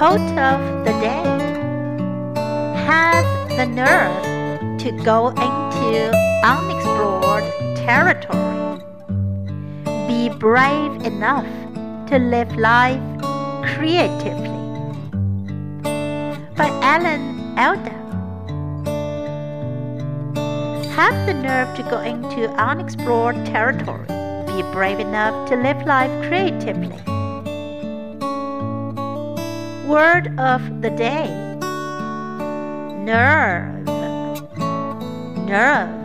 Quote of the day Have the nerve to go into unexplored territory. Be brave enough to live life creatively. By Alan Alda. Have the nerve to go into unexplored territory. Be brave enough to live life creatively. Word of the day Nerve. Nerve.